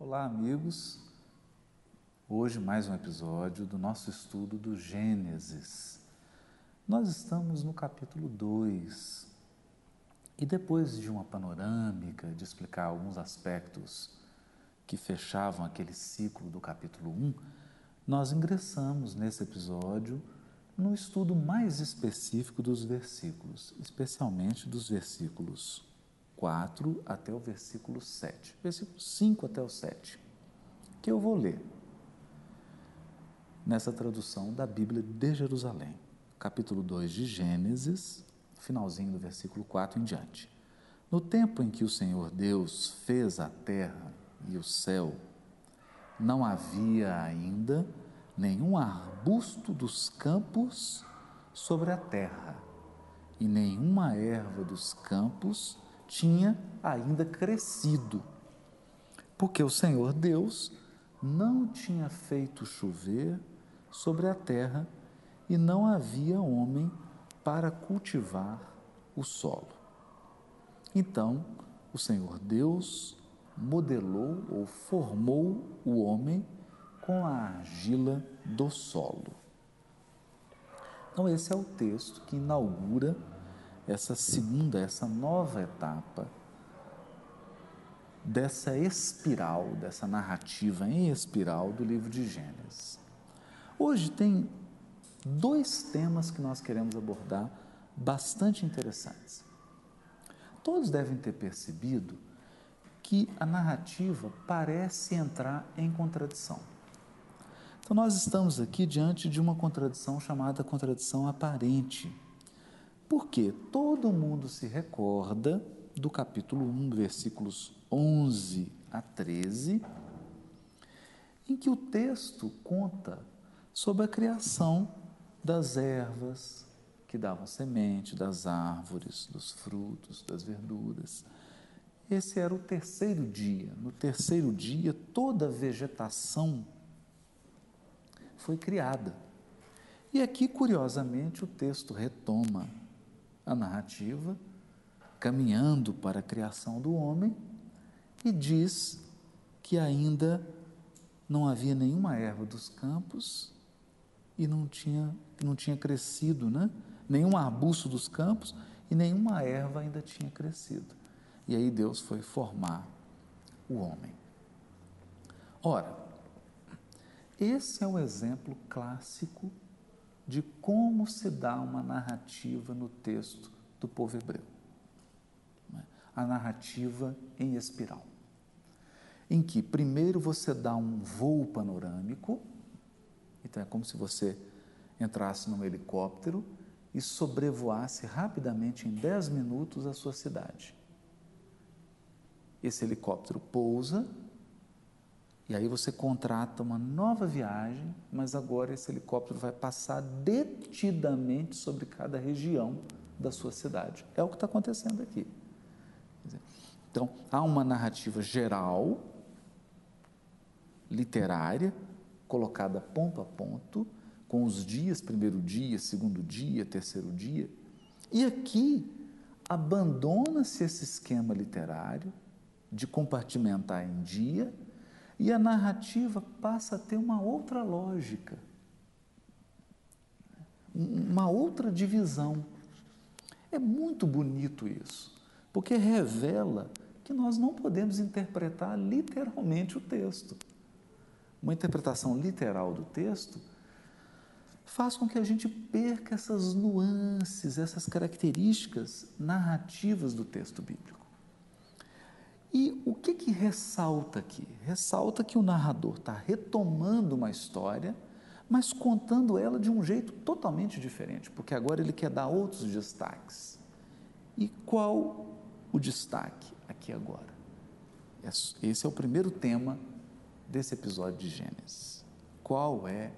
Olá, amigos. Hoje mais um episódio do nosso estudo do Gênesis. Nós estamos no capítulo 2. E depois de uma panorâmica, de explicar alguns aspectos que fechavam aquele ciclo do capítulo 1, um, nós ingressamos nesse episódio no estudo mais específico dos versículos, especialmente dos versículos 4 até o versículo 7, versículo 5 até o 7, que eu vou ler nessa tradução da Bíblia de Jerusalém, capítulo 2 de Gênesis, finalzinho do versículo 4 em diante. No tempo em que o Senhor Deus fez a terra e o céu, não havia ainda nenhum arbusto dos campos sobre a terra, e nenhuma erva dos campos tinha ainda crescido, porque o Senhor Deus não tinha feito chover sobre a terra e não havia homem para cultivar o solo. Então, o Senhor Deus modelou ou formou o homem com a argila do solo. Então, esse é o texto que inaugura essa segunda, essa nova etapa dessa espiral, dessa narrativa em espiral do livro de Gênesis. Hoje tem dois temas que nós queremos abordar bastante interessantes. Todos devem ter percebido que a narrativa parece entrar em contradição. Então, nós estamos aqui diante de uma contradição chamada contradição aparente porque todo mundo se recorda do capítulo 1, versículos 11 a 13, em que o texto conta sobre a criação das ervas que davam semente, das árvores, dos frutos, das verduras. Esse era o terceiro dia. No terceiro dia, toda a vegetação foi criada. E aqui, curiosamente, o texto retoma a narrativa, caminhando para a criação do homem, e diz que ainda não havia nenhuma erva dos campos e não tinha, não tinha crescido, né? nenhum arbusto dos campos e nenhuma erva ainda tinha crescido. E aí Deus foi formar o homem. Ora, esse é um exemplo clássico de como se dá uma narrativa no texto do povo hebreu. Né? A narrativa em espiral. Em que primeiro você dá um voo panorâmico, então é como se você entrasse num helicóptero e sobrevoasse rapidamente em 10 minutos a sua cidade. Esse helicóptero pousa e aí você contrata uma nova viagem, mas agora esse helicóptero vai passar detidamente sobre cada região da sua cidade. É o que está acontecendo aqui. Então, há uma narrativa geral, literária, colocada ponto a ponto, com os dias, primeiro dia, segundo dia, terceiro dia. E aqui abandona-se esse esquema literário de compartimentar em dia e a narrativa passa a ter uma outra lógica, uma outra divisão. É muito bonito isso, porque revela que nós não podemos interpretar literalmente o texto. Uma interpretação literal do texto faz com que a gente perca essas nuances, essas características narrativas do texto bíblico. E o que, que ressalta aqui? Ressalta que o narrador está retomando uma história, mas contando ela de um jeito totalmente diferente, porque agora ele quer dar outros destaques. E qual o destaque aqui agora? Esse é o primeiro tema desse episódio de Gênesis. Qual é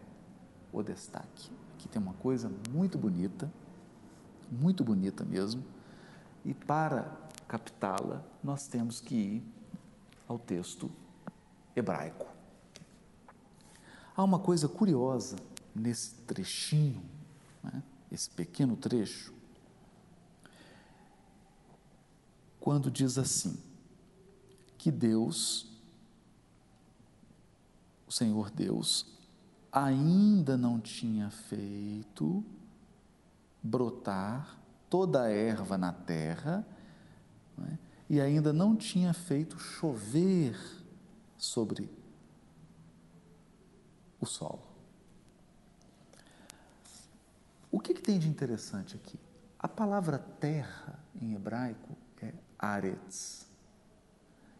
o destaque? Aqui tem uma coisa muito bonita, muito bonita mesmo, e para captá-la, nós temos que ir ao texto hebraico. Há uma coisa curiosa nesse trechinho, né? esse pequeno trecho, quando diz assim: que Deus o Senhor Deus ainda não tinha feito brotar toda a erva na terra? E ainda não tinha feito chover sobre o solo. O que, que tem de interessante aqui? A palavra terra em hebraico é aretz.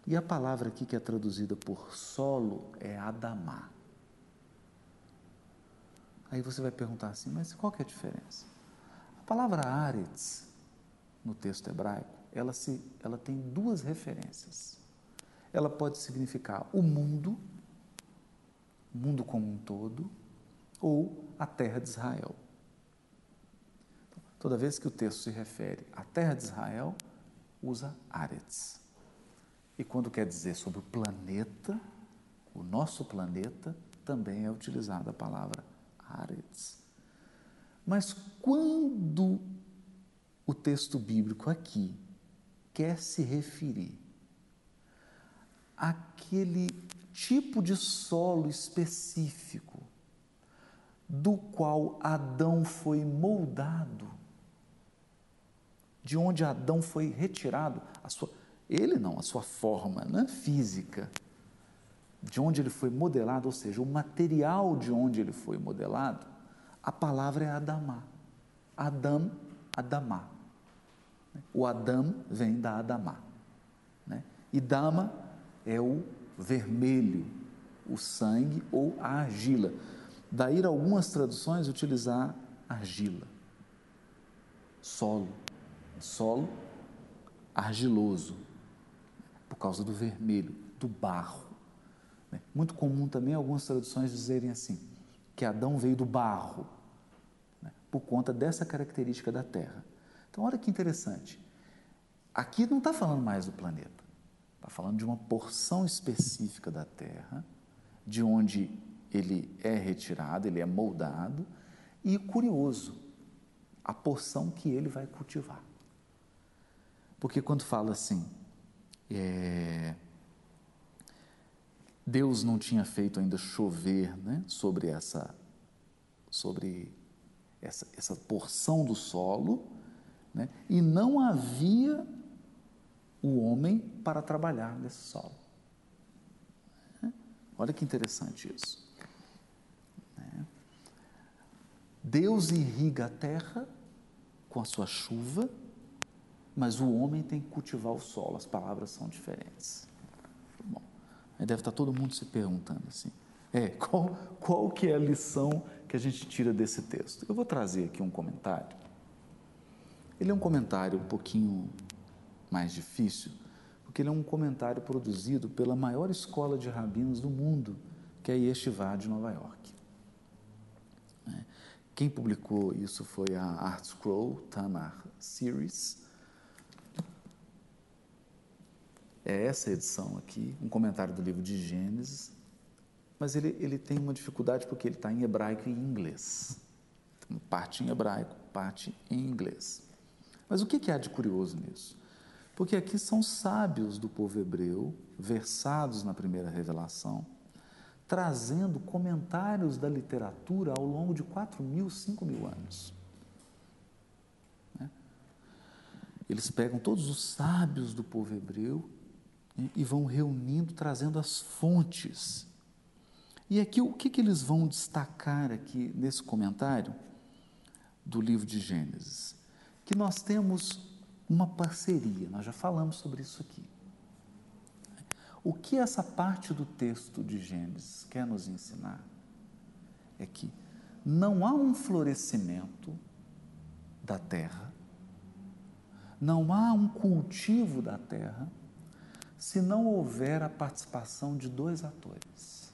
E a palavra aqui que é traduzida por solo é Adamá. Aí você vai perguntar assim, mas qual que é a diferença? A palavra Aretz, no texto hebraico, ela, se, ela tem duas referências. Ela pode significar o mundo, o mundo como um todo, ou a terra de Israel. Toda vez que o texto se refere à terra de Israel, usa Aretz. E quando quer dizer sobre o planeta, o nosso planeta, também é utilizada a palavra Aretz. Mas quando o texto bíblico aqui quer se referir àquele tipo de solo específico do qual Adão foi moldado, de onde Adão foi retirado, a sua, ele não, a sua forma né, física, de onde ele foi modelado, ou seja, o material de onde ele foi modelado, a palavra é Adamá. Adam, Adamá. O Adam vem da Adamá. Né? E Dama é o vermelho, o sangue ou a argila. Daí algumas traduções utilizar argila, solo solo argiloso, por causa do vermelho, do barro. Né? Muito comum também algumas traduções dizerem assim, que Adão veio do barro, né? por conta dessa característica da terra. Então, olha que interessante. Aqui não está falando mais do planeta, está falando de uma porção específica da terra, de onde ele é retirado, ele é moldado, e curioso, a porção que ele vai cultivar. Porque quando fala assim, é, Deus não tinha feito ainda chover né, sobre essa sobre essa, essa porção do solo, né, e não havia o homem para trabalhar nesse solo. Olha que interessante isso. Né. Deus irriga a terra com a sua chuva, mas o homem tem que cultivar o solo, as palavras são diferentes. Bom, aí deve estar todo mundo se perguntando assim, é, qual, qual que é a lição que a gente tira desse texto? Eu vou trazer aqui um comentário. Ele é um comentário um pouquinho mais difícil, porque ele é um comentário produzido pela maior escola de rabinos do mundo, que é Yeshiva de Nova York. É, quem publicou isso foi a Art Scroll Tamar Series, é essa edição aqui, um comentário do livro de Gênesis, mas ele, ele tem uma dificuldade porque ele está em hebraico e em inglês. Parte em hebraico, parte em inglês. Mas o que, há de curioso nisso? Porque aqui são sábios do povo hebreu, versados na primeira revelação, trazendo comentários da literatura ao longo de 4 mil, 5 mil anos. Né? Eles pegam todos os sábios do povo hebreu e vão reunindo, trazendo as fontes. E aqui, o que, que eles vão destacar aqui nesse comentário do livro de Gênesis? Que nós temos uma parceria, nós já falamos sobre isso aqui. O que essa parte do texto de Gênesis quer nos ensinar é que não há um florescimento da terra, não há um cultivo da terra se não houver a participação de dois atores: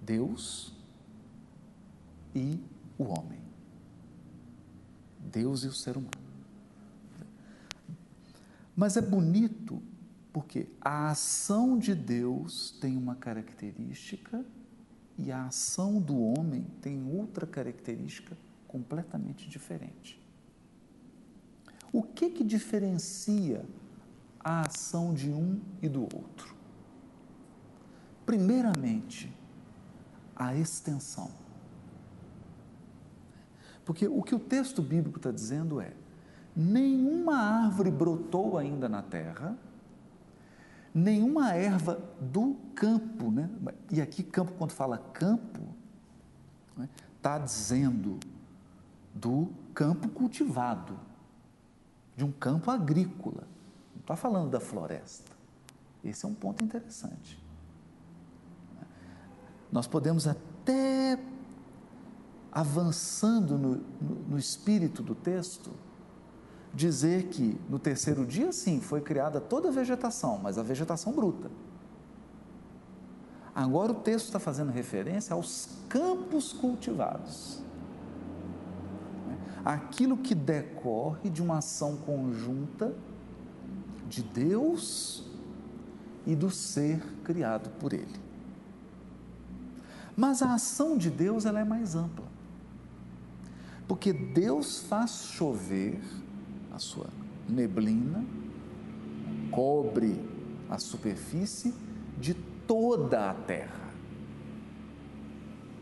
Deus e o homem. Deus e o ser humano. Mas é bonito porque a ação de Deus tem uma característica e a ação do homem tem outra característica completamente diferente. O que que diferencia a ação de um e do outro. primeiramente, a extensão. Porque o que o texto bíblico está dizendo é: nenhuma árvore brotou ainda na terra, nenhuma erva do campo, né? e aqui campo, quando fala campo, está né? dizendo do campo cultivado, de um campo agrícola, não está falando da floresta. Esse é um ponto interessante. Nós podemos até avançando no, no, no espírito do texto, dizer que no terceiro dia, sim, foi criada toda a vegetação, mas a vegetação bruta. Agora o texto está fazendo referência aos campos cultivados. Aquilo que decorre de uma ação conjunta de Deus e do ser criado por Ele. Mas a ação de Deus ela é mais ampla. Porque Deus faz chover a sua neblina, cobre a superfície de toda a terra.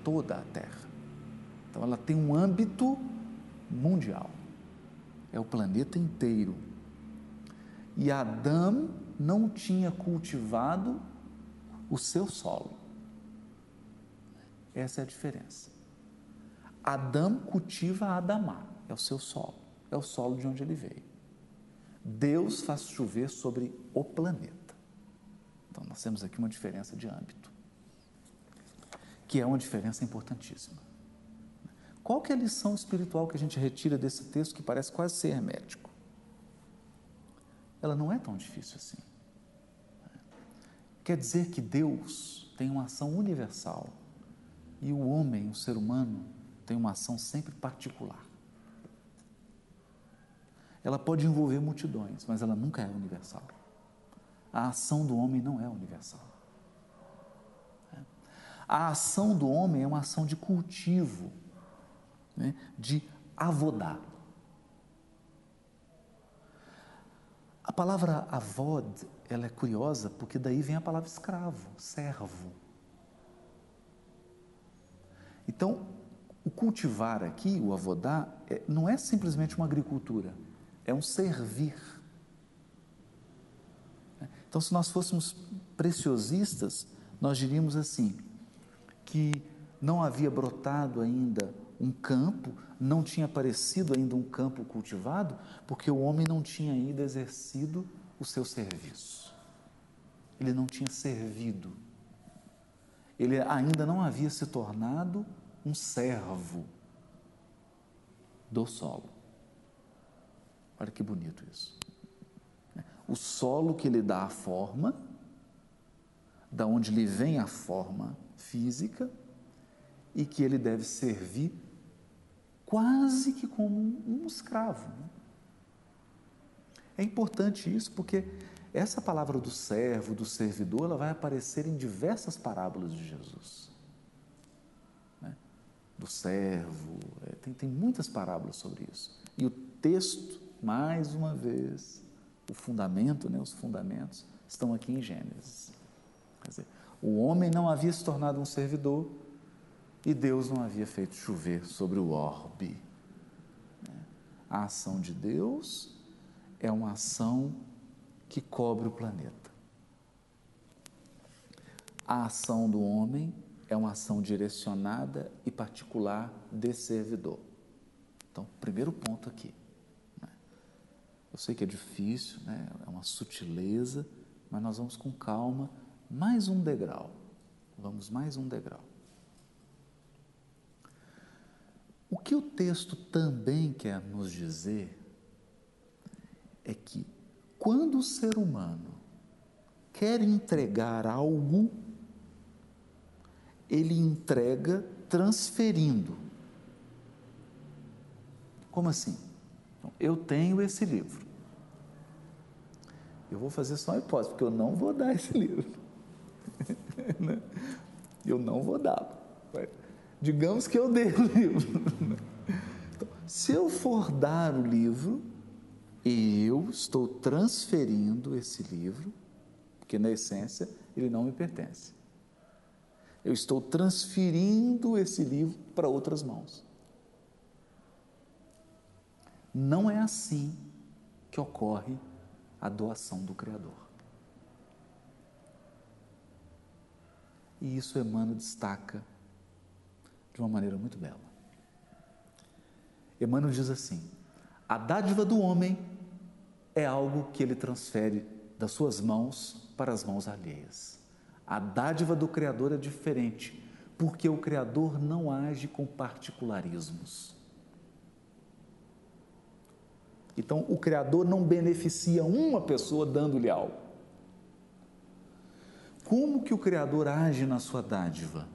Toda a terra. Então ela tem um âmbito mundial. É o planeta inteiro. E Adão não tinha cultivado o seu solo. Essa é a diferença. Adão cultiva Adamá, é o seu solo, é o solo de onde ele veio. Deus faz chover sobre o planeta. Então, nós temos aqui uma diferença de âmbito, que é uma diferença importantíssima. Qual que é a lição espiritual que a gente retira desse texto que parece quase ser hermético? Ela não é tão difícil assim. Quer dizer que Deus tem uma ação universal e o homem, o ser humano, tem uma ação sempre particular. Ela pode envolver multidões, mas ela nunca é universal. A ação do homem não é universal. A ação do homem é uma ação de cultivo, né, de avodar. A palavra avod, ela é curiosa porque daí vem a palavra escravo, servo. Então, o cultivar aqui, o avodar, é, não é simplesmente uma agricultura, é um servir. Então, se nós fôssemos preciosistas, nós diríamos assim: que não havia brotado ainda um campo, não tinha aparecido ainda um campo cultivado, porque o homem não tinha ainda exercido o seu serviço. Ele não tinha servido. Ele ainda não havia se tornado um servo do solo. Olha que bonito isso. O solo que lhe dá a forma, da onde lhe vem a forma física, e que ele deve servir quase que como um escravo. É importante isso porque essa palavra do servo, do servidor, ela vai aparecer em diversas parábolas de Jesus do servo, é, tem, tem muitas parábolas sobre isso. E o texto, mais uma vez, o fundamento, né, os fundamentos, estão aqui em Gênesis. Quer dizer, o homem não havia se tornado um servidor e Deus não havia feito chover sobre o orbe. Né. A ação de Deus é uma ação que cobre o planeta. A ação do homem é uma ação direcionada e particular de servidor. Então, primeiro ponto aqui. Né? Eu sei que é difícil, né? é uma sutileza, mas nós vamos com calma, mais um degrau. Vamos mais um degrau. O que o texto também quer nos dizer é que quando o ser humano quer entregar algo ele entrega transferindo. Como assim? Eu tenho esse livro. Eu vou fazer só uma hipótese, porque eu não vou dar esse livro. Né? eu não vou dar. Digamos que eu dei o livro. Então, se eu for dar o livro, eu estou transferindo esse livro, porque na essência ele não me pertence. Eu estou transferindo esse livro para outras mãos. Não é assim que ocorre a doação do Criador. E isso Emmanuel destaca de uma maneira muito bela. Emmanuel diz assim: a dádiva do homem é algo que ele transfere das suas mãos para as mãos alheias. A dádiva do Criador é diferente, porque o Criador não age com particularismos. Então, o Criador não beneficia uma pessoa dando-lhe algo. Como que o Criador age na sua dádiva?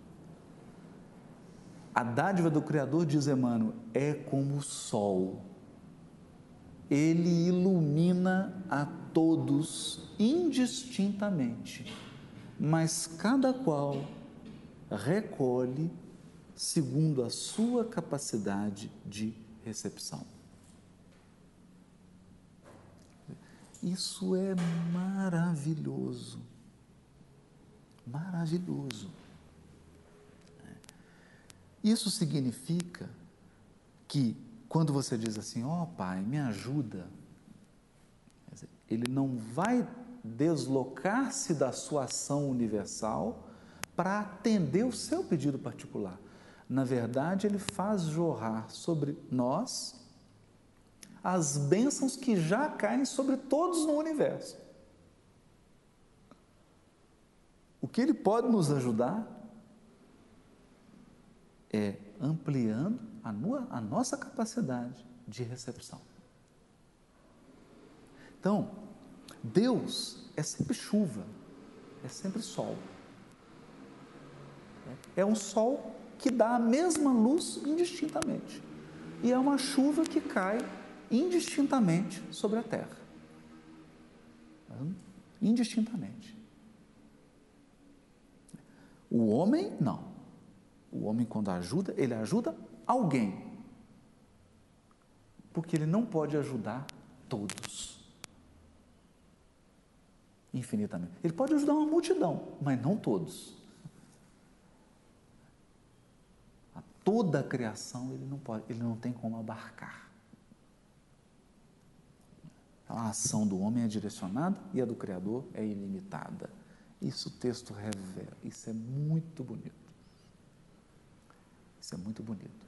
A dádiva do Criador, diz Emmanuel, é como o sol. Ele ilumina a todos indistintamente, mas cada qual recolhe segundo a sua capacidade de recepção. Isso é maravilhoso. Maravilhoso. Isso significa que quando você diz assim, ó oh, Pai, me ajuda, ele não vai deslocar-se da sua ação universal para atender o seu pedido particular. Na verdade, ele faz jorrar sobre nós as bênçãos que já caem sobre todos no universo. O que ele pode nos ajudar é ampliando a, a nossa capacidade de recepção. Então, Deus é sempre chuva, é sempre sol. É um sol que dá a mesma luz indistintamente. E é uma chuva que cai indistintamente sobre a terra. Indistintamente. O homem, não. O homem, quando ajuda, ele ajuda alguém. Porque ele não pode ajudar todos. Infinitamente. Ele pode ajudar uma multidão, mas não todos. A toda a criação ele não pode, ele não tem como abarcar. A ação do homem é direcionada e a do Criador é ilimitada. Isso o texto revela. Isso é muito bonito. Isso é muito bonito.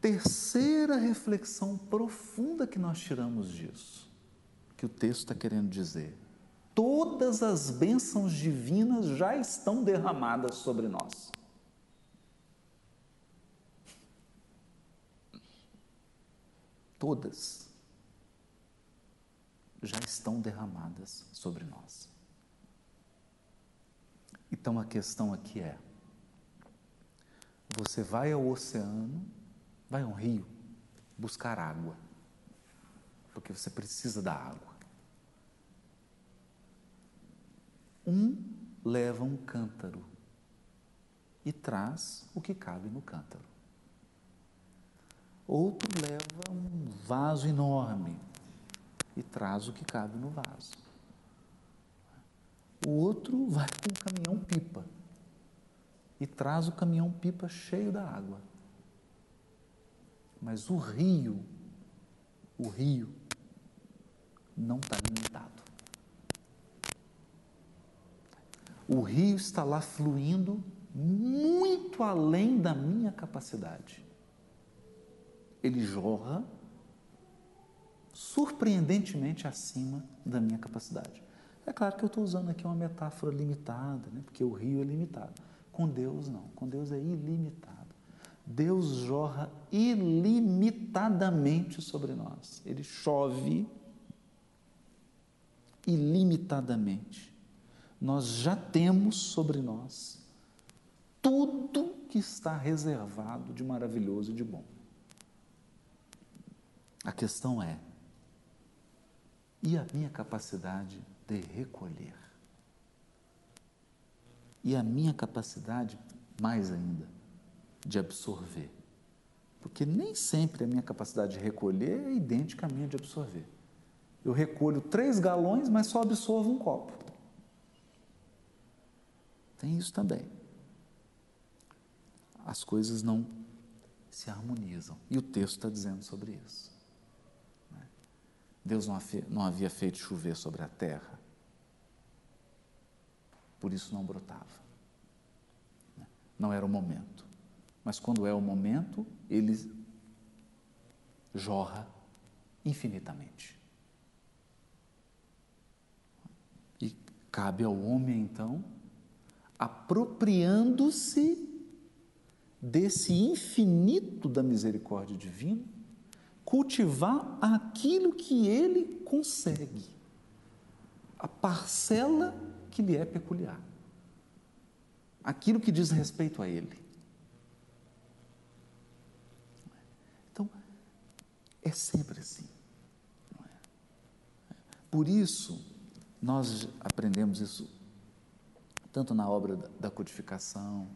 Terceira reflexão profunda que nós tiramos disso, que o texto está querendo dizer. Todas as bênçãos divinas já estão derramadas sobre nós. Todas já estão derramadas sobre nós. Então a questão aqui é: você vai ao oceano, vai a um rio buscar água, porque você precisa da água. Um leva um cântaro e traz o que cabe no cântaro. Outro leva um vaso enorme e traz o que cabe no vaso. O outro vai com o caminhão pipa e traz o caminhão pipa cheio da água. Mas o rio, o rio, não está limitado. O rio está lá fluindo muito além da minha capacidade. Ele jorra surpreendentemente acima da minha capacidade. É claro que eu estou usando aqui uma metáfora limitada, né? porque o rio é limitado. Com Deus, não. Com Deus é ilimitado. Deus jorra ilimitadamente sobre nós. Ele chove ilimitadamente. Nós já temos sobre nós tudo que está reservado de maravilhoso e de bom. A questão é: e a minha capacidade de recolher. E a minha capacidade, mais ainda, de absorver. Porque nem sempre a minha capacidade de recolher é idêntica à minha de absorver. Eu recolho três galões, mas só absorvo um copo. Tem isso também. As coisas não se harmonizam. E o texto está dizendo sobre isso. Né? Deus não havia feito chover sobre a terra, por isso não brotava. Né? Não era o momento. Mas quando é o momento, ele jorra infinitamente. E cabe ao homem, então, apropriando-se desse infinito da misericórdia divina, cultivar aquilo que ele consegue, a parcela que lhe é peculiar, aquilo que diz respeito a ele. Então, é sempre assim. É? Por isso, nós aprendemos isso tanto na obra da codificação,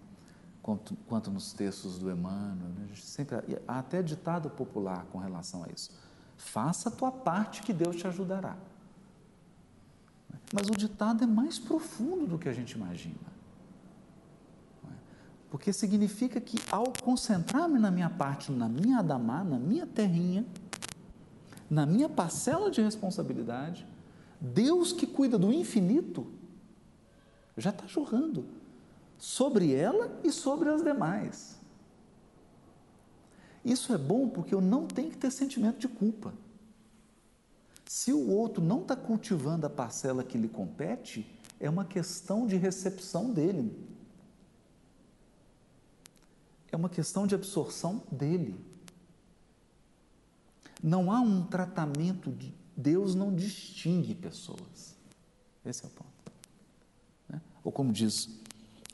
quanto, quanto nos textos do Emmanuel. Né? Sempre, há até ditado popular com relação a isso. Faça a tua parte que Deus te ajudará. Mas o ditado é mais profundo do que a gente imagina. Porque significa que ao concentrar-me na minha parte, na minha adamá, na minha terrinha, na minha parcela de responsabilidade, Deus que cuida do infinito já está jorrando sobre ela e sobre as demais. Isso é bom porque eu não tenho que ter sentimento de culpa. Se o outro não está cultivando a parcela que lhe compete, é uma questão de recepção dele. É uma questão de absorção dele. Não há um tratamento de Deus não distingue pessoas. Esse é o ponto. Né? Ou como diz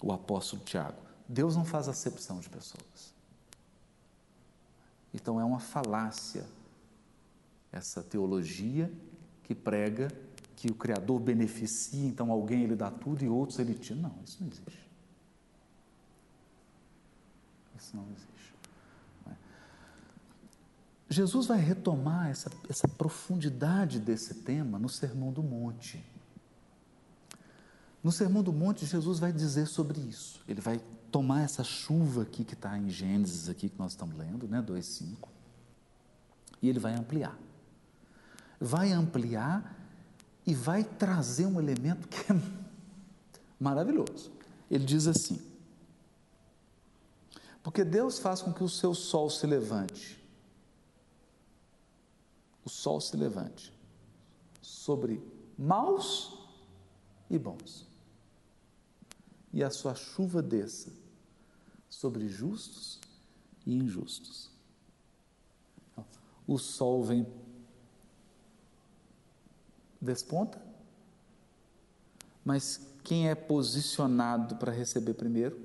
o apóstolo Tiago, Deus não faz acepção de pessoas. Então é uma falácia essa teologia que prega que o Criador beneficia, então alguém ele dá tudo e outros ele tira. Não, isso não existe. Isso não existe. Jesus vai retomar essa, essa profundidade desse tema no Sermão do Monte. No Sermão do Monte, Jesus vai dizer sobre isso. Ele vai tomar essa chuva aqui que está em Gênesis, aqui que nós estamos lendo, né, 2,5, e ele vai ampliar. Vai ampliar e vai trazer um elemento que é maravilhoso. Ele diz assim: porque Deus faz com que o seu sol se levante, o sol se levante sobre maus e bons e a sua chuva desça sobre justos e injustos. O sol vem, desponta, mas quem é posicionado para receber primeiro?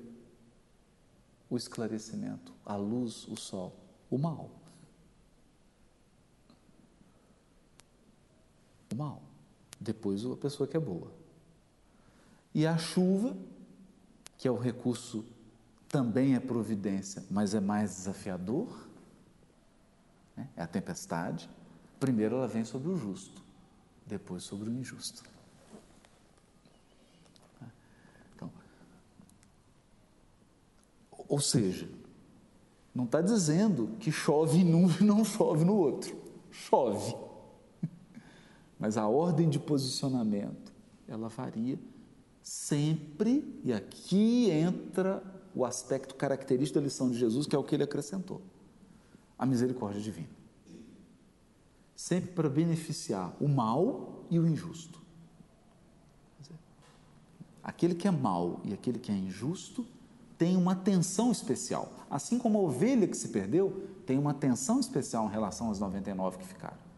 O esclarecimento, a luz, o sol, o mal. O mal. Depois a pessoa que é boa. E a chuva que é o recurso também é providência, mas é mais desafiador, né? é a tempestade. Primeiro ela vem sobre o justo, depois sobre o injusto. Então, ou seja, não está dizendo que chove em um e não chove no outro. Chove. Mas a ordem de posicionamento, ela varia sempre, e aqui entra o aspecto característico da lição de Jesus, que é o que ele acrescentou: a misericórdia divina. Sempre para beneficiar o mal e o injusto. Aquele que é mal e aquele que é injusto tem uma atenção especial. Assim como a ovelha que se perdeu tem uma atenção especial em relação às 99 que ficaram.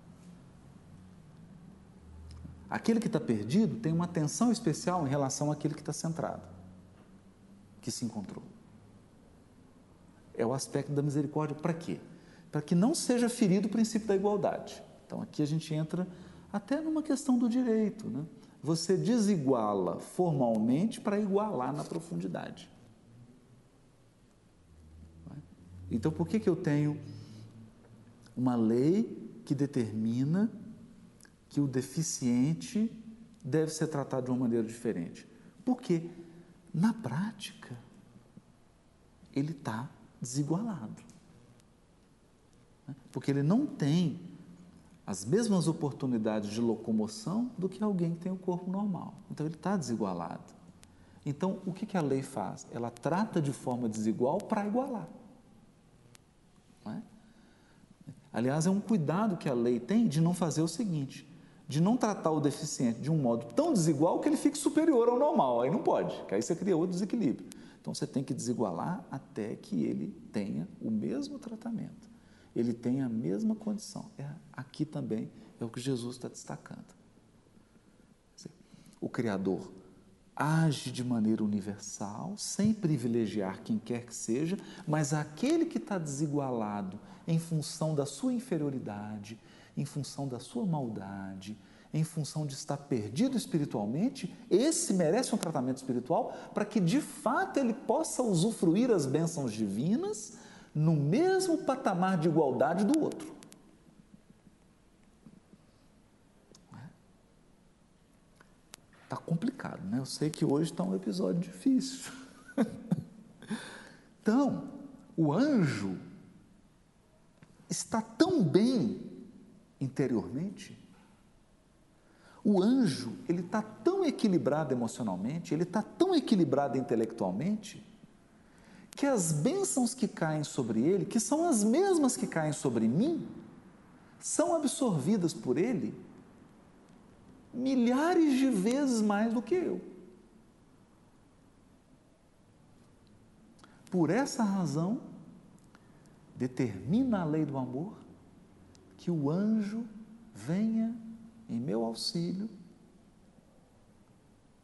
Aquele que está perdido tem uma atenção especial em relação àquele que está centrado, que se encontrou. É o aspecto da misericórdia para quê? Para que não seja ferido o princípio da igualdade. Então aqui a gente entra até numa questão do direito. Né? Você desiguala formalmente para igualar na profundidade. Então por que, que eu tenho uma lei que determina que o deficiente deve ser tratado de uma maneira diferente. Por quê? na prática, ele está desigualado. Né? Porque ele não tem as mesmas oportunidades de locomoção do que alguém que tem o corpo normal. Então ele está desigualado. Então o que, que a lei faz? Ela trata de forma desigual para igualar. É? Aliás, é um cuidado que a lei tem de não fazer o seguinte: de não tratar o deficiente de um modo tão desigual que ele fique superior ao normal. Aí não pode, que aí você cria outro desequilíbrio. Então você tem que desigualar até que ele tenha o mesmo tratamento, ele tenha a mesma condição. É, aqui também é o que Jesus está destacando. O Criador age de maneira universal, sem privilegiar quem quer que seja, mas aquele que está desigualado em função da sua inferioridade, em função da sua maldade, em função de estar perdido espiritualmente, esse merece um tratamento espiritual para que de fato ele possa usufruir as bênçãos divinas no mesmo patamar de igualdade do outro. Está complicado, né? Eu sei que hoje está um episódio difícil. então, o anjo está tão bem interiormente o anjo, ele está tão equilibrado emocionalmente, ele está tão equilibrado intelectualmente, que as bênçãos que caem sobre ele, que são as mesmas que caem sobre mim, são absorvidas por ele milhares de vezes mais do que eu. Por essa razão, determina a lei do amor que o anjo venha em meu auxílio.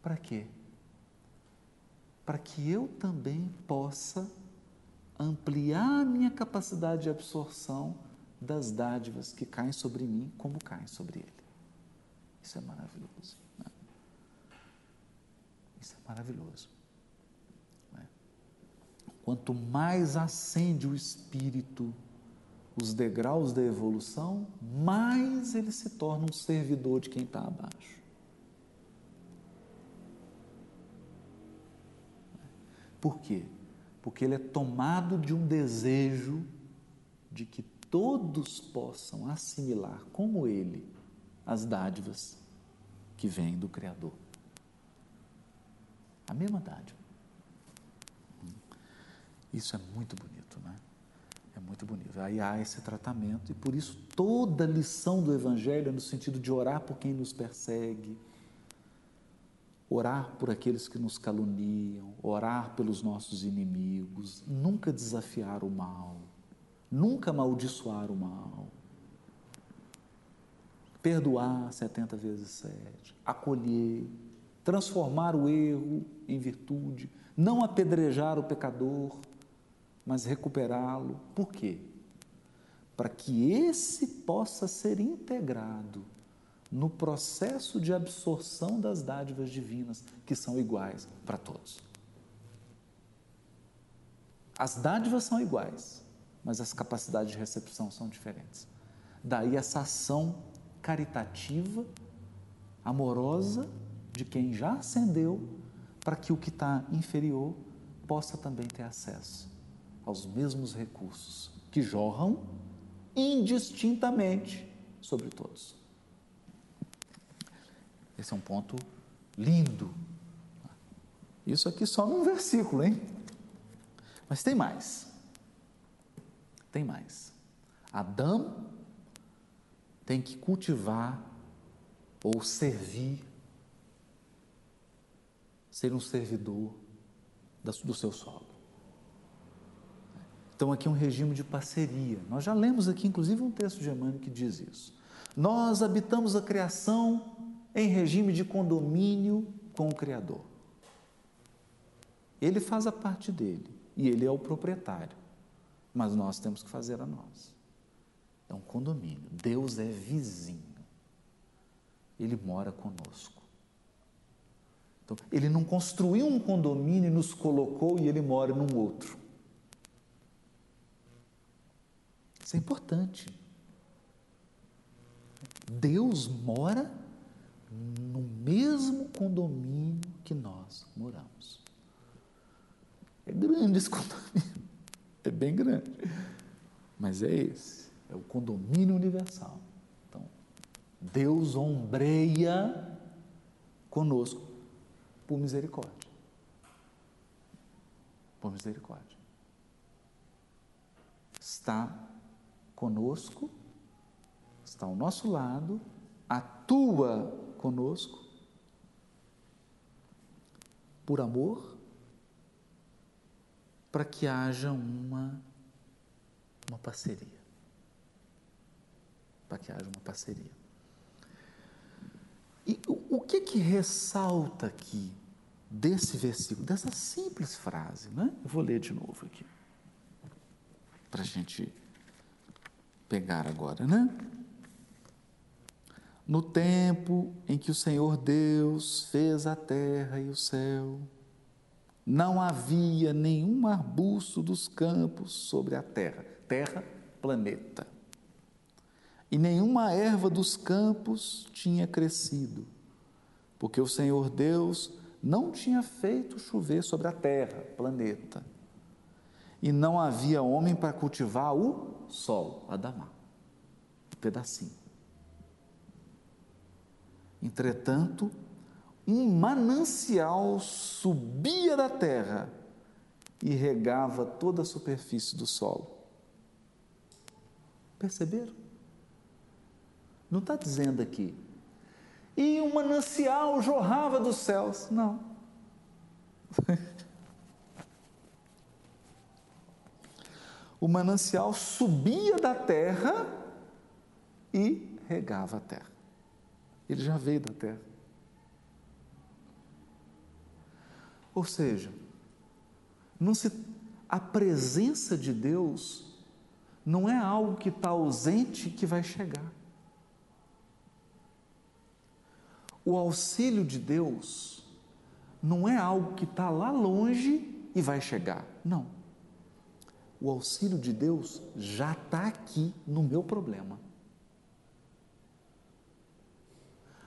Para quê? Para que eu também possa ampliar a minha capacidade de absorção das dádivas que caem sobre mim, como caem sobre ele. Isso é maravilhoso. Né? Isso é maravilhoso. Né? Quanto mais acende o espírito os degraus da evolução, mais ele se torna um servidor de quem está abaixo. Por quê? Porque ele é tomado de um desejo de que todos possam assimilar como ele as dádivas que vêm do Criador. A mesma dádiva. Isso é muito bonito, muito bonito. Aí há esse tratamento, e por isso toda lição do Evangelho é no sentido de orar por quem nos persegue, orar por aqueles que nos caluniam, orar pelos nossos inimigos, nunca desafiar o mal, nunca amaldiçoar o mal, perdoar 70 vezes sete, acolher, transformar o erro em virtude, não apedrejar o pecador, mas recuperá-lo. Por quê? Para que esse possa ser integrado no processo de absorção das dádivas divinas, que são iguais para todos. As dádivas são iguais, mas as capacidades de recepção são diferentes. Daí essa ação caritativa, amorosa de quem já ascendeu, para que o que está inferior possa também ter acesso aos mesmos recursos que jorram indistintamente sobre todos. Esse é um ponto lindo. Isso aqui só num versículo, hein? Mas tem mais. Tem mais. Adão tem que cultivar ou servir, ser um servidor do seu solo. Então, aqui é um regime de parceria. Nós já lemos aqui, inclusive, um texto de Emmanuel que diz isso. Nós habitamos a criação em regime de condomínio com o Criador. Ele faz a parte dele e ele é o proprietário, mas nós temos que fazer a nós. É um condomínio. Deus é vizinho. Ele mora conosco. Então, ele não construiu um condomínio e nos colocou e ele mora num outro. Isso é importante. Deus mora no mesmo condomínio que nós moramos. grande esse condomínio. É bem grande. Mas é esse. É o condomínio universal. Então, Deus ombreia conosco por misericórdia. Por misericórdia. Está conosco, está ao nosso lado, atua conosco por amor, para que haja uma, uma parceria. Para que haja uma parceria. E o, o que que ressalta aqui desse versículo, dessa simples frase, né? Eu vou ler de novo aqui, para a gente pegar agora, né? No tempo em que o Senhor Deus fez a terra e o céu, não havia nenhum arbusto dos campos sobre a terra, terra, planeta, e nenhuma erva dos campos tinha crescido, porque o Senhor Deus não tinha feito chover sobre a terra, planeta, e não havia homem para cultivar o solo, Adamá, um pedacinho. Entretanto, um manancial subia da terra e regava toda a superfície do solo. Perceberam? Não está dizendo aqui. E um manancial jorrava dos céus. Não. o manancial subia da terra e regava a terra. Ele já veio da terra. Ou seja, não se, a presença de Deus não é algo que está ausente que vai chegar. O auxílio de Deus não é algo que está lá longe e vai chegar. Não. O auxílio de Deus já está aqui no meu problema.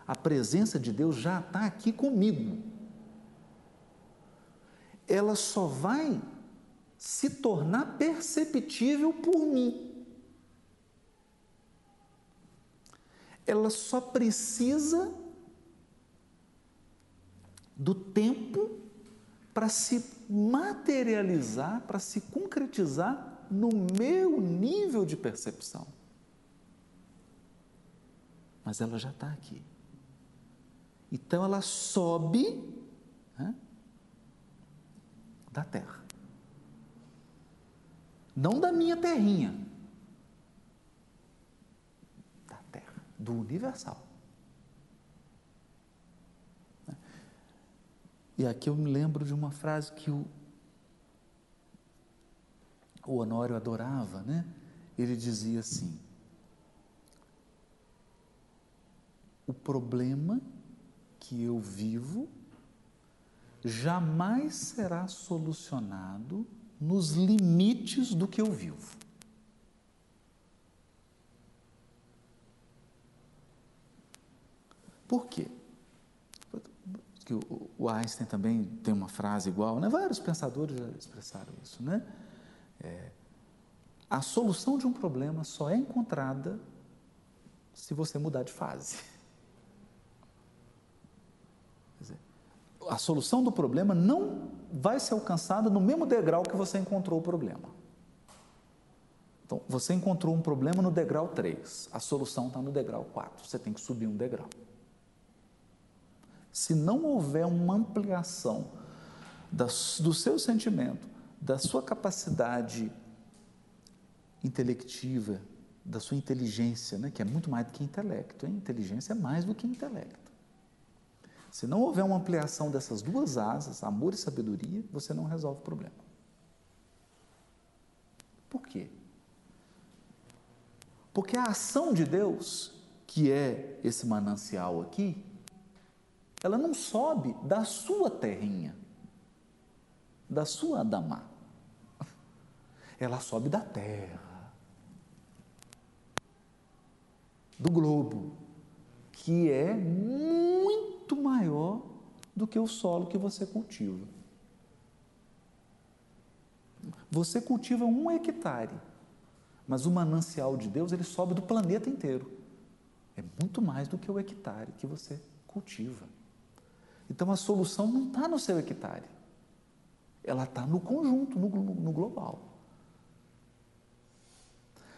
A presença de Deus já está aqui comigo. Ela só vai se tornar perceptível por mim. Ela só precisa do tempo para se materializar, para se concretizar no meu nível de percepção. Mas ela já está aqui. Então ela sobe né, da terra. Não da minha terrinha, da terra, do universal. E aqui eu me lembro de uma frase que o, o Honório adorava, né? Ele dizia assim: O problema que eu vivo jamais será solucionado nos limites do que eu vivo. Por quê? Que o Einstein também tem uma frase igual, né? vários pensadores já expressaram isso. Né? É, a solução de um problema só é encontrada se você mudar de fase. a solução do problema não vai ser alcançada no mesmo degrau que você encontrou o problema. Então, você encontrou um problema no degrau 3, a solução está no degrau 4, você tem que subir um degrau. Se não houver uma ampliação do seu sentimento, da sua capacidade intelectiva, da sua inteligência, né, que é muito mais do que intelecto, hein? inteligência é mais do que intelecto. Se não houver uma ampliação dessas duas asas, amor e sabedoria, você não resolve o problema. Por quê? Porque a ação de Deus, que é esse manancial aqui, ela não sobe da sua terrinha, da sua Adamá. Ela sobe da terra, do globo, que é muito maior do que o solo que você cultiva. Você cultiva um hectare, mas o manancial de Deus ele sobe do planeta inteiro. É muito mais do que o hectare que você cultiva. Então a solução não está no seu hectare, ela está no conjunto, no, no global.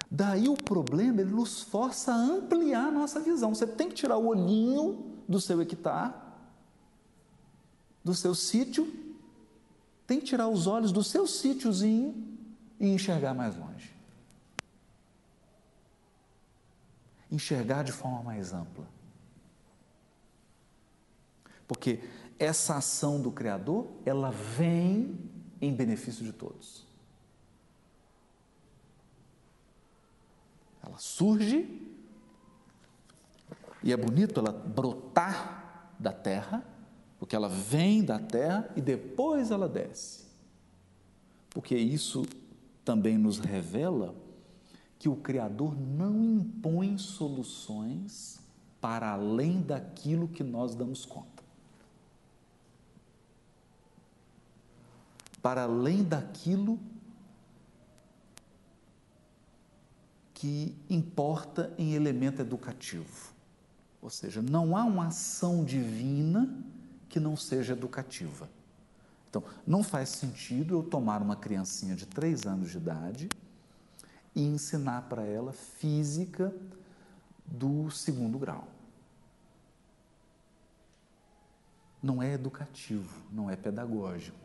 Daí o problema, ele nos força a ampliar a nossa visão. Você tem que tirar o olhinho do seu hectare, do seu sítio, tem que tirar os olhos do seu sítiozinho e enxergar mais longe. Enxergar de forma mais ampla. Porque essa ação do Criador, ela vem em benefício de todos. Ela surge e é bonito ela brotar da terra, porque ela vem da terra e depois ela desce. Porque isso também nos revela que o Criador não impõe soluções para além daquilo que nós damos conta. Para além daquilo que importa em elemento educativo. Ou seja, não há uma ação divina que não seja educativa. Então, não faz sentido eu tomar uma criancinha de três anos de idade e ensinar para ela física do segundo grau. Não é educativo, não é pedagógico.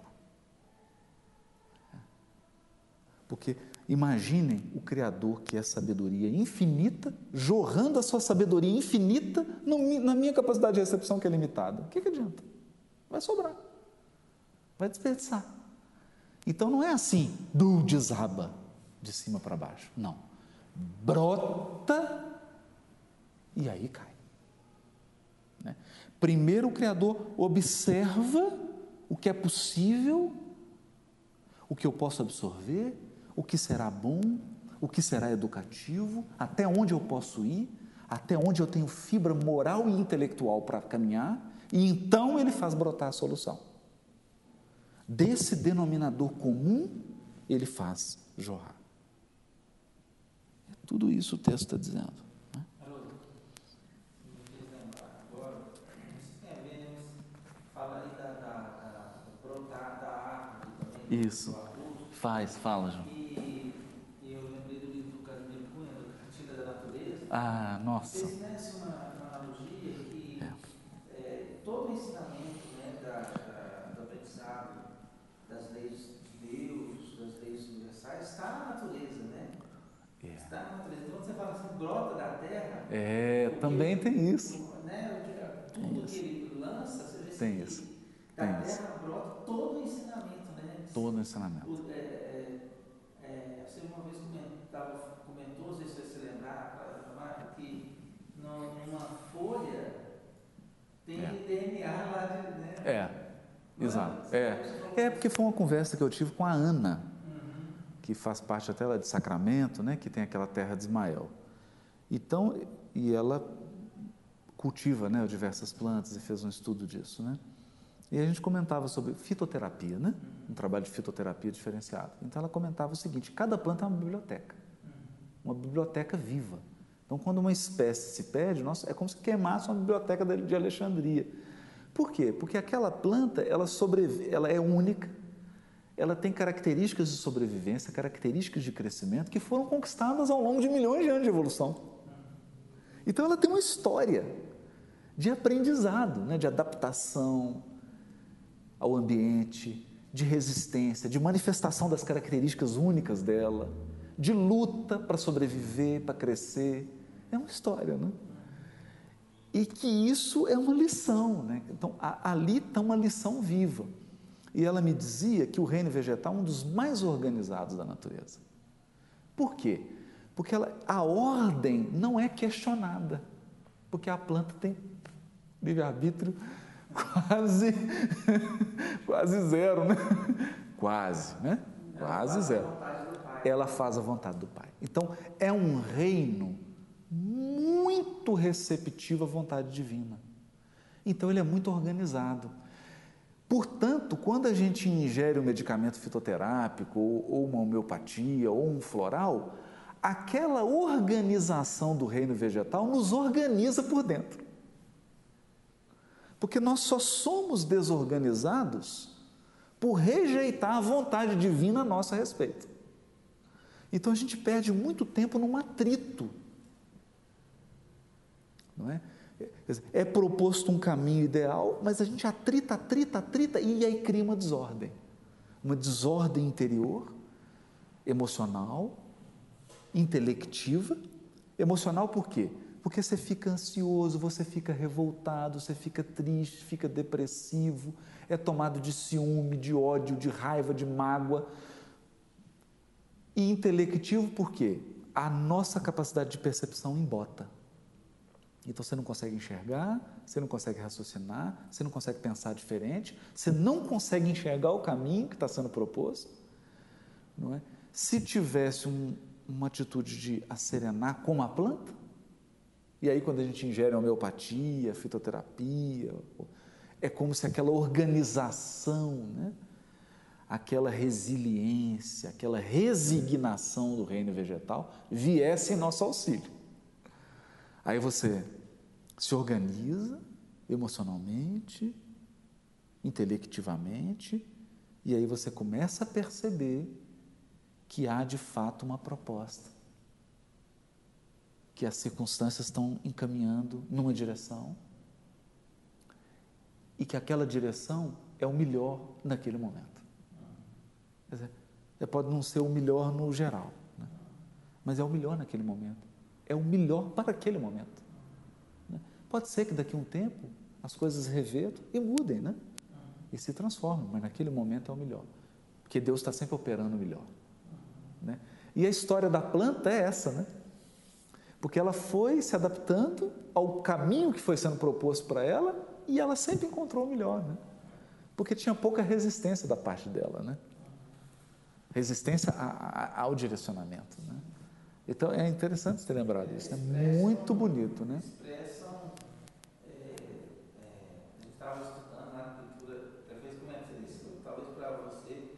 Porque imaginem o Criador, que é sabedoria infinita, jorrando a sua sabedoria infinita na minha capacidade de recepção, que é limitada. O que, que adianta? Vai sobrar. Vai desperdiçar. Então não é assim, do desaba, de cima para baixo. Não. Brota e aí cai. Né? Primeiro o Criador observa o que é possível, o que eu posso absorver, o que será bom, o que será educativo, até onde eu posso ir, até onde eu tenho fibra moral e intelectual para caminhar, e então ele faz brotar a solução. Desse denominador comum, ele faz jorrar. É tudo isso o texto está dizendo. Isso. Faz, fala, João. Ah, nossa. Vocês conhecem uma, analogia que é. É, todo o ensinamento né, da, da, do aprendizado das leis de Deus, das leis universais, está na natureza, né? É. Está na natureza. Então, quando você fala assim, brota da terra. É, também tem isso. Né, tudo que ele lança, você vê tem isso. Da tem terra isso. brota todo o ensinamento, né? Todo o ensinamento. O, é, é, é você uma vez comentava, comentou, não sei se você se lembrar, numa folha tem é. DNA lá de. Né? É, exato. É. é porque foi uma conversa que eu tive com a Ana, uhum. que faz parte até lá de Sacramento, né, que tem aquela terra de Ismael. Então, e ela cultiva né, diversas plantas e fez um estudo disso. Né? E a gente comentava sobre fitoterapia, né? um trabalho de fitoterapia diferenciado. Então ela comentava o seguinte: cada planta é uma biblioteca, uma biblioteca viva. Então, quando uma espécie se perde, nossa, é como se queimasse uma biblioteca de Alexandria. Por quê? Porque aquela planta, ela, ela é única, ela tem características de sobrevivência, características de crescimento que foram conquistadas ao longo de milhões de anos de evolução. Então, ela tem uma história de aprendizado, né, de adaptação ao ambiente, de resistência, de manifestação das características únicas dela, de luta para sobreviver, para crescer. É uma história, né? E que isso é uma lição, né? Então, a, ali está uma lição viva. E ela me dizia que o reino vegetal é um dos mais organizados da natureza. Por quê? Porque ela, a ordem não é questionada, porque a planta tem livre-arbítrio quase, quase zero, né? Quase, né? Quase zero. Ela faz a vontade do Pai. Então, é um reino muito receptivo à vontade divina. Então ele é muito organizado. Portanto, quando a gente ingere um medicamento fitoterápico, ou, uma homeopatia, ou um floral, aquela organização do reino vegetal nos organiza por dentro. Porque nós só somos desorganizados por rejeitar a vontade divina a nosso respeito. Então a gente perde muito tempo num atrito. Não é? É proposto um caminho ideal, mas a gente atrita, atrita, atrita e aí cria uma desordem. Uma desordem interior, emocional, intelectiva. Emocional por quê? Porque você fica ansioso, você fica revoltado, você fica triste, fica depressivo, é tomado de ciúme, de ódio, de raiva, de mágoa. E intelectivo por quê? A nossa capacidade de percepção embota. Então você não consegue enxergar, você não consegue raciocinar, você não consegue pensar diferente, você não consegue enxergar o caminho que está sendo proposto. Não é? Se tivesse um, uma atitude de acerenar como a planta, e aí quando a gente ingere homeopatia, fitoterapia, é como se aquela organização, né? aquela resiliência, aquela resignação do reino vegetal viesse em nosso auxílio. Aí você se organiza emocionalmente, intelectivamente, e aí você começa a perceber que há de fato uma proposta, que as circunstâncias estão encaminhando numa direção e que aquela direção é o melhor naquele momento. Quer dizer, pode não ser o melhor no geral, né? mas é o melhor naquele momento é o melhor para aquele momento. Né? Pode ser que daqui a um tempo as coisas revertam e mudem, né? E se transformem, mas naquele momento é o melhor. Porque Deus está sempre operando o melhor. Né? E a história da planta é essa, né? Porque ela foi se adaptando ao caminho que foi sendo proposto para ela e ela sempre encontrou o melhor, né? Porque tinha pouca resistência da parte dela, né? Resistência ao direcionamento, né? Então é interessante ter lembrado disso, é né? muito bonito, né? Expressam, é, é, estava estudando na cultura, talvez isso, talvez para você,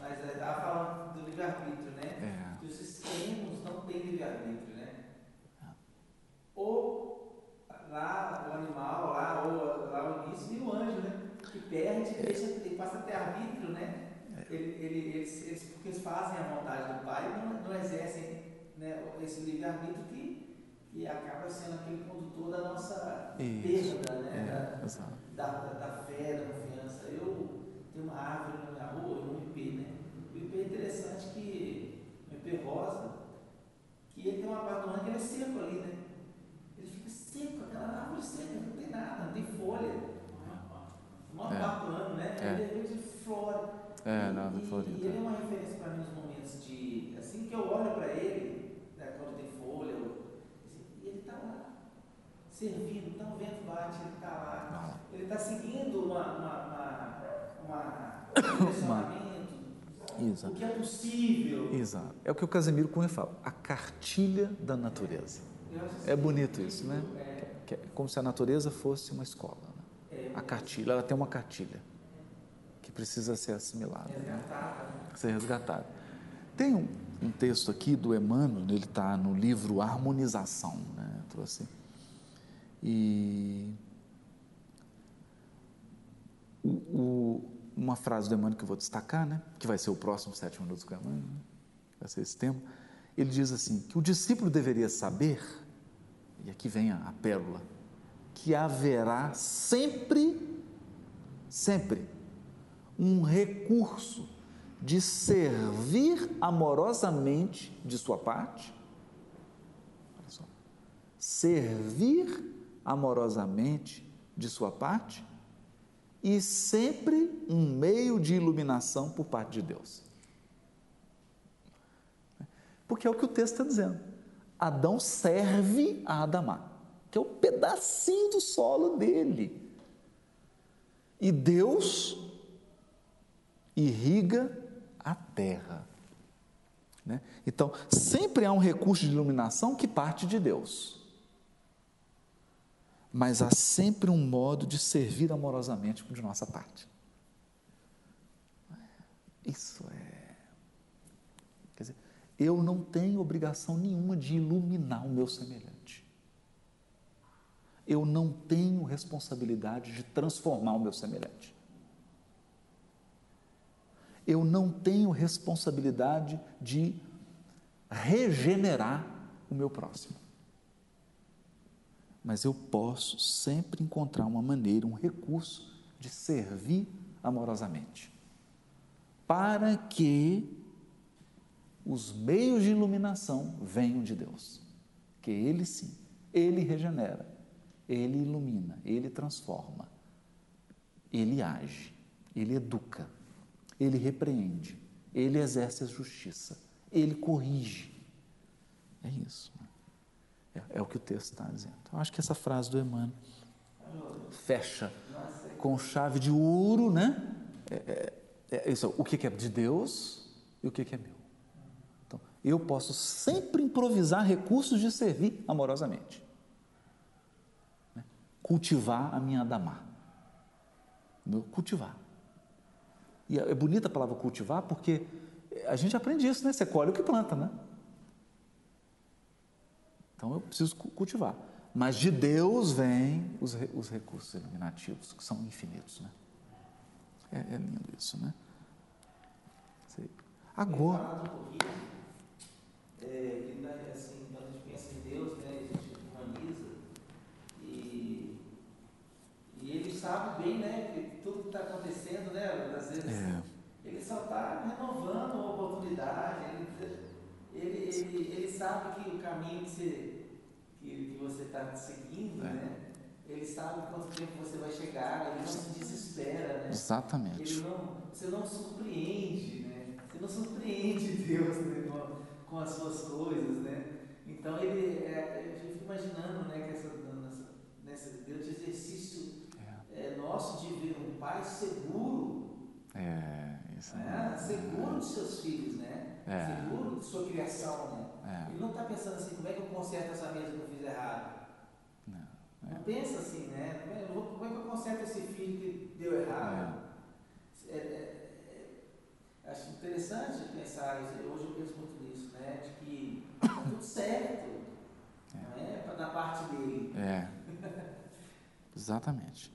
mas estava falando do livre-arbítrio, né? É. Que os extremos não têm livre-arbítrio, né? Ou lá o animal, lá, ou lá o início, e o anjo, né? Que perde, é. deixa, ele passa a ter arbítrio, né? Ele, ele, eles, eles, porque eles fazem a vontade do Pai, não, não exercem né, esse livre-arbítrio que, que acaba sendo aquele condutor da nossa Isso. perda, né, é, da, da, da, fé, da confiança. Eu tenho uma árvore na minha rua, um IP, né? O IP é interessante que, o IP rosa, que ele tem uma parte do ano que ele é seco ali, né? Ele fica seco, aquela árvore seca, não tem nada, não tem folha. Uma é. parte do ano, né? É. Ele de repente flora. É, nada, florida. E ele é uma referência para mim nos momentos de. Assim que eu olho para ele, servindo, então o vento bate, ele está lá. Ele está seguindo uma, uma, uma, uma direcionamento, Exato. o que é possível. Exato. É o que o Casemiro Cunha fala, a cartilha da natureza. É bonito isso, né? É, é como se a natureza fosse uma escola. Né? A cartilha, ela tem uma cartilha que precisa ser assimilada, né? ser resgatada. Tem um, um, texto aqui do Emmanuel, ele está no livro Harmonização, né? Trouxe e o, o, uma frase do Emmanuel que eu vou destacar, né, que vai ser o próximo sete minutos com Emmanuel, né, vai ser esse tema, ele diz assim, que o discípulo deveria saber, e aqui vem a, a pérola, que haverá sempre, sempre, um recurso de servir amorosamente de sua parte, servir amorosamente de sua parte e sempre um meio de iluminação por parte de Deus. Porque é o que o texto está dizendo. Adão serve a Adamá, que é o pedacinho do solo dele. E Deus irriga a terra. Né? Então, sempre há um recurso de iluminação que parte de Deus mas há sempre um modo de servir amorosamente de nossa parte. Isso é. Quer dizer, eu não tenho obrigação nenhuma de iluminar o meu semelhante. Eu não tenho responsabilidade de transformar o meu semelhante. Eu não tenho responsabilidade de regenerar o meu próximo. Mas eu posso sempre encontrar uma maneira, um recurso de servir amorosamente, para que os meios de iluminação venham de Deus. Que Ele sim, Ele regenera, Ele ilumina, Ele transforma, Ele age, Ele educa, Ele repreende, Ele exerce a justiça, Ele corrige. É isso. É, é o que o texto está dizendo. Eu acho que essa frase do Emmanuel fecha com chave de ouro, né? É, é, é isso, o que é de Deus e o que é meu eu posso sempre improvisar recursos de servir amorosamente. Né? Cultivar a minha Adamar. Cultivar. E é bonita a palavra cultivar porque a gente aprende isso, né? Você colhe o que planta, né? Então eu preciso cultivar. Mas de Deus vêm os, os recursos eliminativos, que são infinitos, né? É, é lindo isso, né? Agora é, assim, quando a gente pensa em Deus, né, a gente humaniza e, e ele sabe bem, né, que tudo que está acontecendo, né, às vezes é. ele só está renovando uma oportunidade, ele, ele, ele, sabe que o caminho que você que, você está seguindo, é. né, ele sabe quanto tempo você vai chegar, ele não se desespera, né? Exatamente. Ele não, você não surpreende, né? Você não surpreende Deus, né? com as suas coisas, né? Então ele, é, eu fico imaginando, né, que essa, nessa, nessa Deus exercício é. É, nosso de ver um pai seguro, é, isso né? seguro de seus filhos, né? É. Seguro de sua criação, né? É. Ele não está pensando assim, como é que eu conserto essa mesa que eu fiz errado? Não, não pensa assim, né? Como é que eu conserto esse filho que deu errado? acho interessante pensar. Hoje eu penso muito né, de que está tudo certo, é. é? da parte dele. É, exatamente.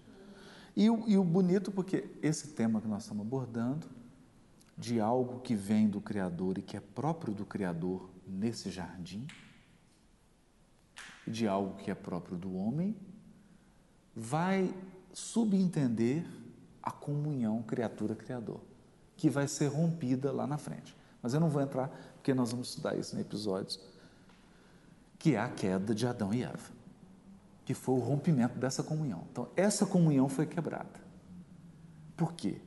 E e o bonito, porque esse tema que nós estamos abordando, de algo que vem do Criador e que é próprio do Criador nesse jardim, de algo que é próprio do homem, vai subentender a comunhão criatura-criador, que vai ser rompida lá na frente. Mas eu não vou entrar porque nós vamos estudar isso em episódios, que é a queda de Adão e Eva, que foi o rompimento dessa comunhão. Então, essa comunhão foi quebrada. Por quê?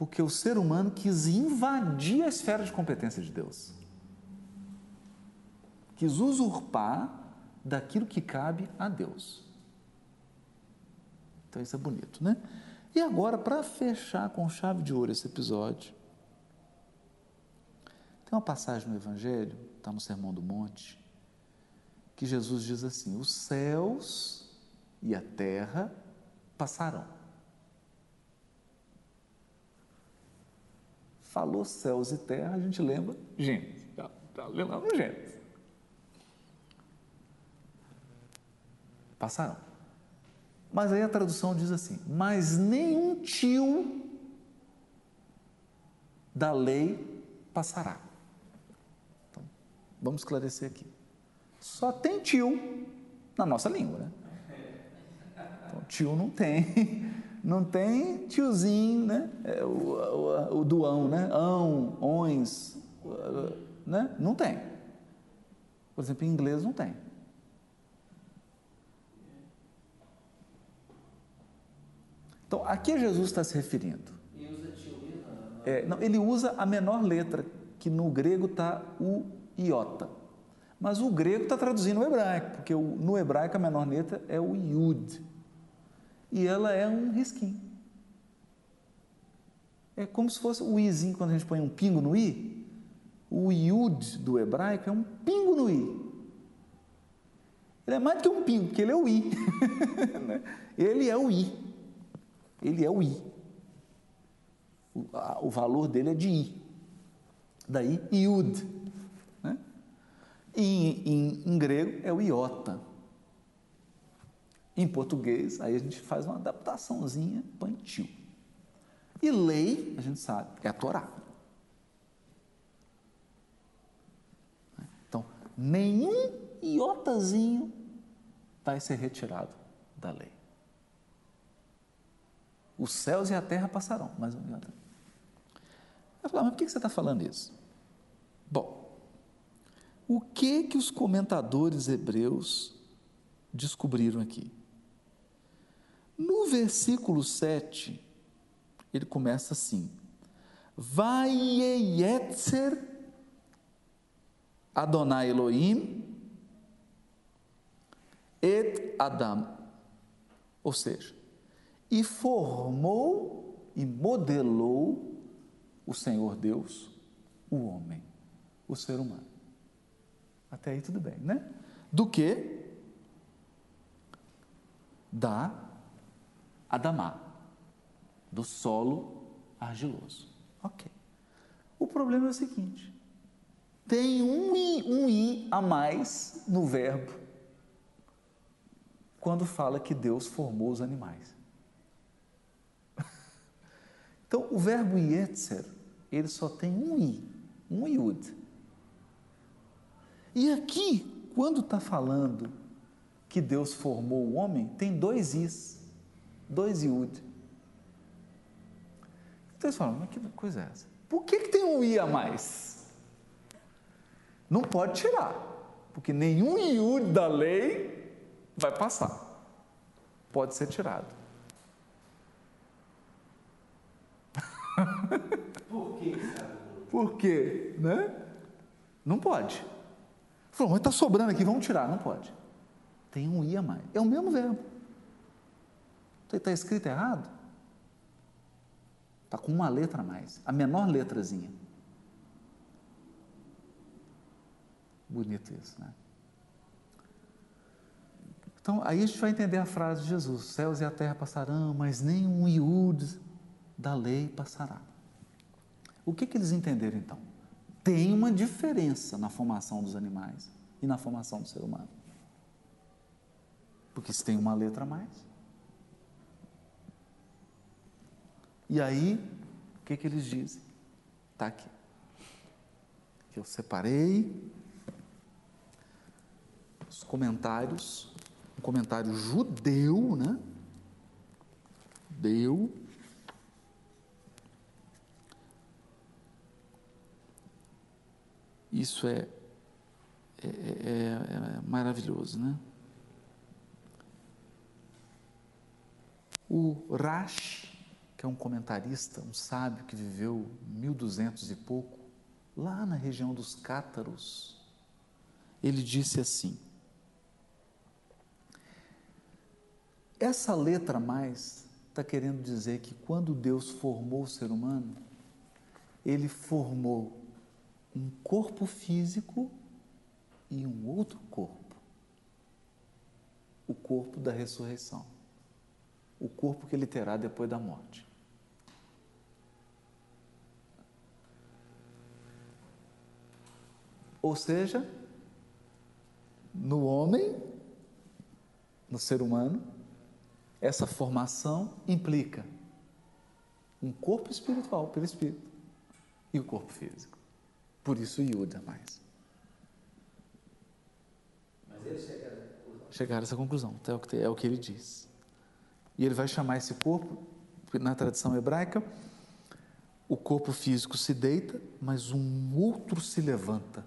Porque o ser humano quis invadir a esfera de competência de Deus. Quis usurpar daquilo que cabe a Deus. Então, isso é bonito, né? E agora, para fechar com chave de ouro esse episódio, tem uma passagem no Evangelho, está no Sermão do Monte, que Jesus diz assim: os céus e a terra passarão. Falou céus e terra, a gente lembra Gênesis. Está tá lembrando Gênesis. Passarão. Mas aí a tradução diz assim: mas nenhum tio da lei passará. Vamos esclarecer aqui. Só tem tio na nossa língua, né? Então, tio não tem, não tem tiozinho, né? É, o, o, o doão, né? Ão, ons, né? Não tem. Por exemplo, em inglês não tem. Então, a que Jesus está se referindo? É, não, ele usa a menor letra, que no grego está o iota. Mas o grego está traduzindo o hebraico, porque no hebraico a menor letra é o yud. E ela é um risquinho. É como se fosse o izinho, quando a gente põe um pingo no i. O yud do hebraico é um pingo no i. Ele é mais do que um pingo, porque ele é o i. Né? ele é o i. Ele é o i. O, a, o valor dele é de i. Daí, Iud. Né? Em, em grego é o iota. Em português, aí a gente faz uma adaptaçãozinha, põe tio. E lei, a gente sabe, é a Torá. Então, nenhum iotazinho vai ser retirado da lei. Os céus e a terra passarão, mas um iota. Vai falar, mas por que você está falando isso? Bom, o que que os comentadores hebreus descobriram aqui? No versículo 7, ele começa assim: Vaietzer Adonai Elohim et Adam. Ou seja, e formou e modelou o Senhor Deus, o homem, o ser humano. Até aí tudo bem, né? Do que? Da Adamá, do solo argiloso. Ok. O problema é o seguinte: tem um i, um i a mais no verbo quando fala que Deus formou os animais. Então, o verbo yetzer, ele só tem um i, um iud. E aqui, quando está falando que Deus formou o homem, tem dois is dois Yud. Então eles falam, mas que coisa é essa? Por que, que tem um I a mais? Não pode tirar, porque nenhum Yud da lei vai passar. Pode ser tirado. Por que, Por quê? Né? Não pode. Falou, mas está sobrando aqui, vamos tirar. Não pode. Tem um i a mais. É o mesmo verbo. Está escrito errado? Está com uma letra a mais, a menor letrazinha. Bonito isso, né? Então, aí a gente vai entender a frase de Jesus: céus e a terra passarão, mas nem um iúde da lei passará. O que, que eles entenderam então? Tem uma diferença na formação dos animais e na formação do ser humano. Porque se tem uma letra a mais. E aí, o que, que eles dizem? Está aqui. Que eu separei os comentários, um comentário judeu, né? Deu. Isso é, é, é, é maravilhoso, né? O Rashi, que é um comentarista, um sábio que viveu 1200 e pouco, lá na região dos Cátaros, ele disse assim: Essa letra mais está querendo dizer que quando Deus formou o ser humano, ele formou um corpo físico e um outro corpo. O corpo da ressurreição. O corpo que ele terá depois da morte. Ou seja, no homem, no ser humano, essa formação implica um corpo espiritual pelo espírito e o corpo físico. Por isso Yuda mais. Mas eles chegaram a essa conclusão. Chegaram a essa conclusão, é o, que, é o que ele diz. E ele vai chamar esse corpo, na tradição hebraica, o corpo físico se deita, mas um outro se levanta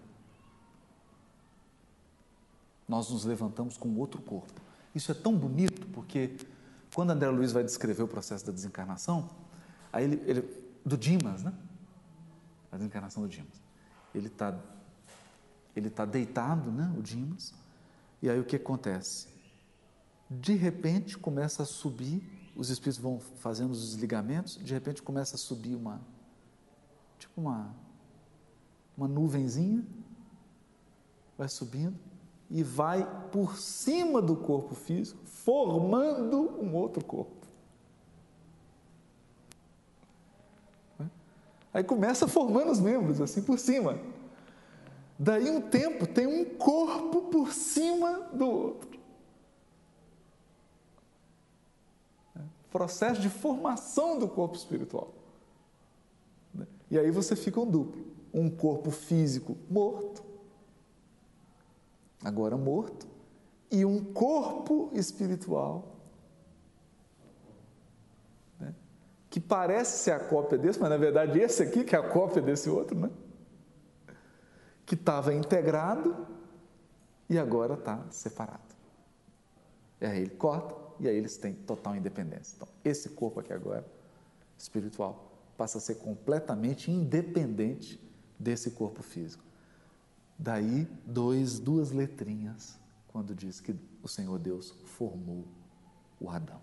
nós nos levantamos com outro corpo. Isso é tão bonito porque quando André Luiz vai descrever o processo da desencarnação, aí ele, ele do Dimas, né? A desencarnação do Dimas. Ele está ele tá deitado, né? O Dimas. E aí o que acontece? De repente começa a subir, os espíritos vão fazendo os desligamentos, de repente começa a subir uma tipo uma uma nuvenzinha, vai subindo e vai por cima do corpo físico, formando um outro corpo. Aí começa formando os membros, assim por cima. Daí um tempo tem um corpo por cima do outro. Processo de formação do corpo espiritual. E aí você fica um duplo. Um corpo físico morto, agora morto, e um corpo espiritual né? que parece ser a cópia desse, mas na verdade esse aqui que é a cópia desse outro, né? que estava integrado e agora está separado. E aí ele corta e aí eles têm total independência. Então, esse corpo aqui agora, espiritual, passa a ser completamente independente desse corpo físico. Daí, dois, duas letrinhas, quando diz que o Senhor Deus formou o Adão.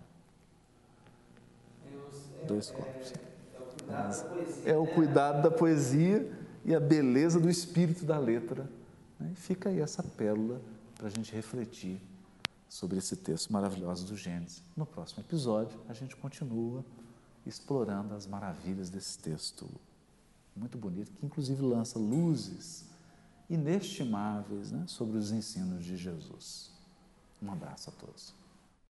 Dois corpos. É o cuidado da poesia e a beleza do espírito da letra. Né? E fica aí essa pérola para a gente refletir sobre esse texto maravilhoso do Gênesis. No próximo episódio, a gente continua explorando as maravilhas desse texto muito bonito, que inclusive lança luzes inestimáveis né, sobre os ensinos de Jesus. Um abraço a todos.